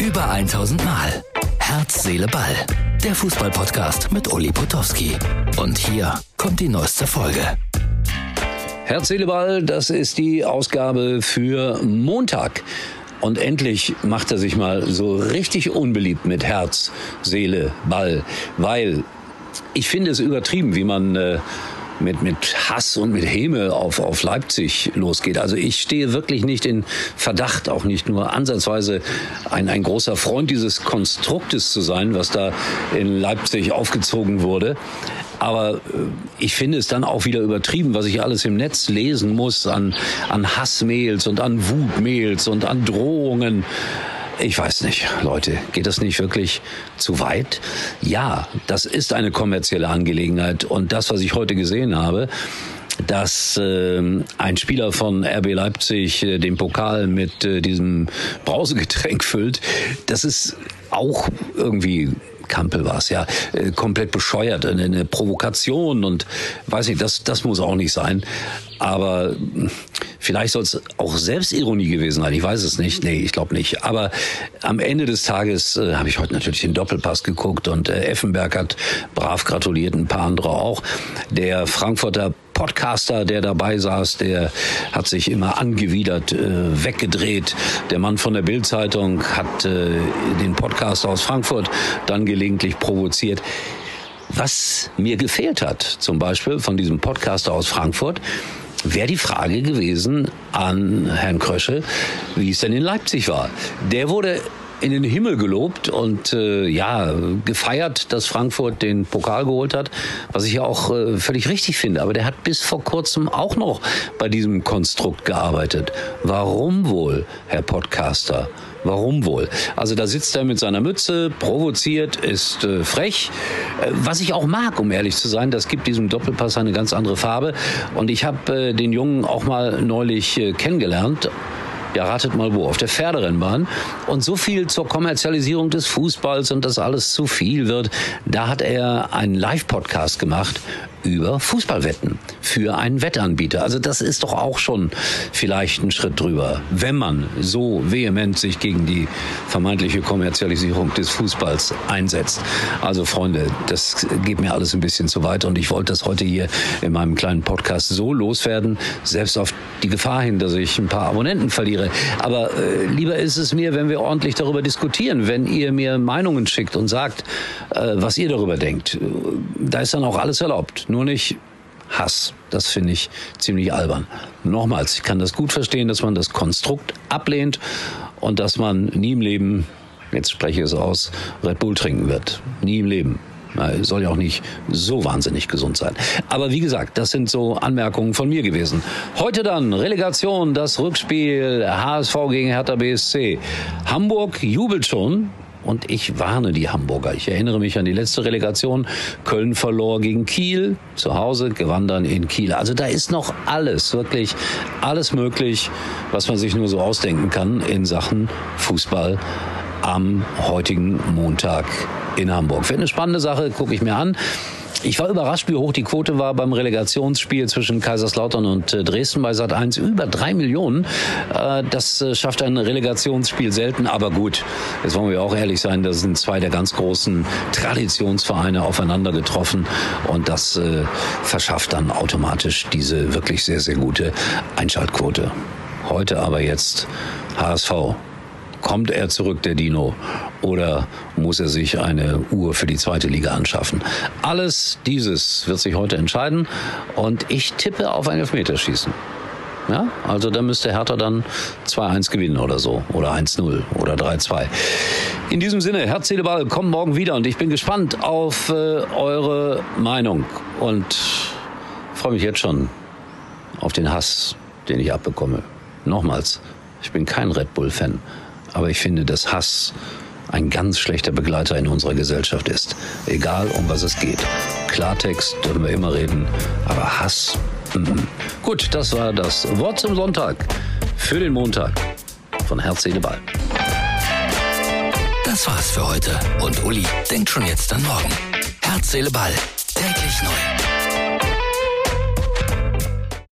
Über 1000 Mal. Herz, Seele, Ball. Der Fußballpodcast mit Uli Potowski. Und hier kommt die neueste Folge. Herz, Seele, Ball, das ist die Ausgabe für Montag. Und endlich macht er sich mal so richtig unbeliebt mit Herz, Seele, Ball. Weil ich finde es übertrieben, wie man äh, mit, mit Hass und mit Häme auf, auf Leipzig losgeht. Also ich stehe wirklich nicht in Verdacht, auch nicht nur ansatzweise ein, ein großer Freund dieses Konstruktes zu sein, was da in Leipzig aufgezogen wurde. Aber äh, ich finde es dann auch wieder übertrieben, was ich alles im Netz lesen muss an, an Hassmails und an Wutmails und an Drohungen. Ich weiß nicht, Leute, geht das nicht wirklich zu weit? Ja, das ist eine kommerzielle Angelegenheit und das, was ich heute gesehen habe, dass äh, ein Spieler von RB Leipzig äh, den Pokal mit äh, diesem Brausegetränk füllt, das ist auch irgendwie Kampel war es ja, äh, komplett bescheuert, eine, eine Provokation und weiß nicht, das, das muss auch nicht sein. Aber hm, vielleicht soll es auch Selbstironie gewesen sein. Ich weiß es nicht. Nee, ich glaube nicht. Aber am Ende des Tages äh, habe ich heute natürlich den Doppelpass geguckt und äh, Effenberg hat brav gratuliert, ein paar andere auch. Der Frankfurter Podcaster, der dabei saß, der hat sich immer angewidert äh, weggedreht. Der Mann von der Bildzeitung hat äh, den Podcaster aus Frankfurt dann gelegentlich provoziert. Was mir gefehlt hat, zum Beispiel von diesem Podcaster aus Frankfurt, wäre die Frage gewesen an Herrn Krösche, wie es denn in Leipzig war. Der wurde in den Himmel gelobt und äh, ja gefeiert, dass Frankfurt den Pokal geholt hat, was ich ja auch äh, völlig richtig finde. Aber der hat bis vor kurzem auch noch bei diesem Konstrukt gearbeitet. Warum wohl, Herr Podcaster? Warum wohl? Also da sitzt er mit seiner Mütze, provoziert, ist äh, frech, äh, was ich auch mag, um ehrlich zu sein. Das gibt diesem Doppelpass eine ganz andere Farbe. Und ich habe äh, den Jungen auch mal neulich äh, kennengelernt ja, ratet mal wo, auf der Pferderennbahn. Und so viel zur Kommerzialisierung des Fußballs und dass alles zu viel wird. Da hat er einen Live-Podcast gemacht über Fußballwetten für einen Wettanbieter. Also das ist doch auch schon vielleicht ein Schritt drüber, wenn man so vehement sich gegen die vermeintliche Kommerzialisierung des Fußballs einsetzt. Also Freunde, das geht mir alles ein bisschen zu weit und ich wollte das heute hier in meinem kleinen Podcast so loswerden, selbst auf die Gefahr hin, dass ich ein paar Abonnenten verliere. Aber äh, lieber ist es mir, wenn wir ordentlich darüber diskutieren, wenn ihr mir Meinungen schickt und sagt, äh, was ihr darüber denkt. Da ist dann auch alles erlaubt nur nicht Hass. Das finde ich ziemlich albern. Nochmals, ich kann das gut verstehen, dass man das Konstrukt ablehnt und dass man nie im Leben, jetzt spreche ich es aus, Red Bull trinken wird. Nie im Leben. Soll ja auch nicht so wahnsinnig gesund sein. Aber wie gesagt, das sind so Anmerkungen von mir gewesen. Heute dann Relegation, das Rückspiel HSV gegen Hertha BSC. Hamburg jubelt schon, und ich warne die Hamburger. Ich erinnere mich an die letzte Relegation. Köln verlor gegen Kiel, zu Hause gewann dann in Kiel. Also da ist noch alles, wirklich alles möglich, was man sich nur so ausdenken kann in Sachen Fußball am heutigen Montag in Hamburg. Für eine spannende Sache, gucke ich mir an. Ich war überrascht, wie hoch die Quote war beim Relegationsspiel zwischen Kaiserslautern und äh, Dresden bei Sat 1. Über drei Millionen. Äh, das äh, schafft ein Relegationsspiel selten, aber gut. Jetzt wollen wir auch ehrlich sein, da sind zwei der ganz großen Traditionsvereine aufeinander getroffen und das verschafft dann automatisch diese wirklich sehr, sehr gute Einschaltquote. Heute aber jetzt HSV Kommt er zurück, der Dino, oder muss er sich eine Uhr für die zweite Liga anschaffen? Alles dieses wird sich heute entscheiden und ich tippe auf ein Elfmeterschießen. Ja, also da müsste Hertha dann 2-1 gewinnen oder so. Oder 1-0 oder 3-2. In diesem Sinne, Herz, Seele, Ball, kommt morgen wieder und ich bin gespannt auf äh, eure Meinung und freue mich jetzt schon auf den Hass, den ich abbekomme. Nochmals, ich bin kein Red Bull-Fan. Aber ich finde, dass Hass ein ganz schlechter Begleiter in unserer Gesellschaft ist. Egal, um was es geht. Klartext dürfen wir immer reden, aber Hass. Mhm. Gut, das war das Wort zum Sonntag für den Montag von Herz, Seele, Ball. Das war's für heute und Uli denkt schon jetzt an morgen. Herz, Seele, Ball. Täglich neu.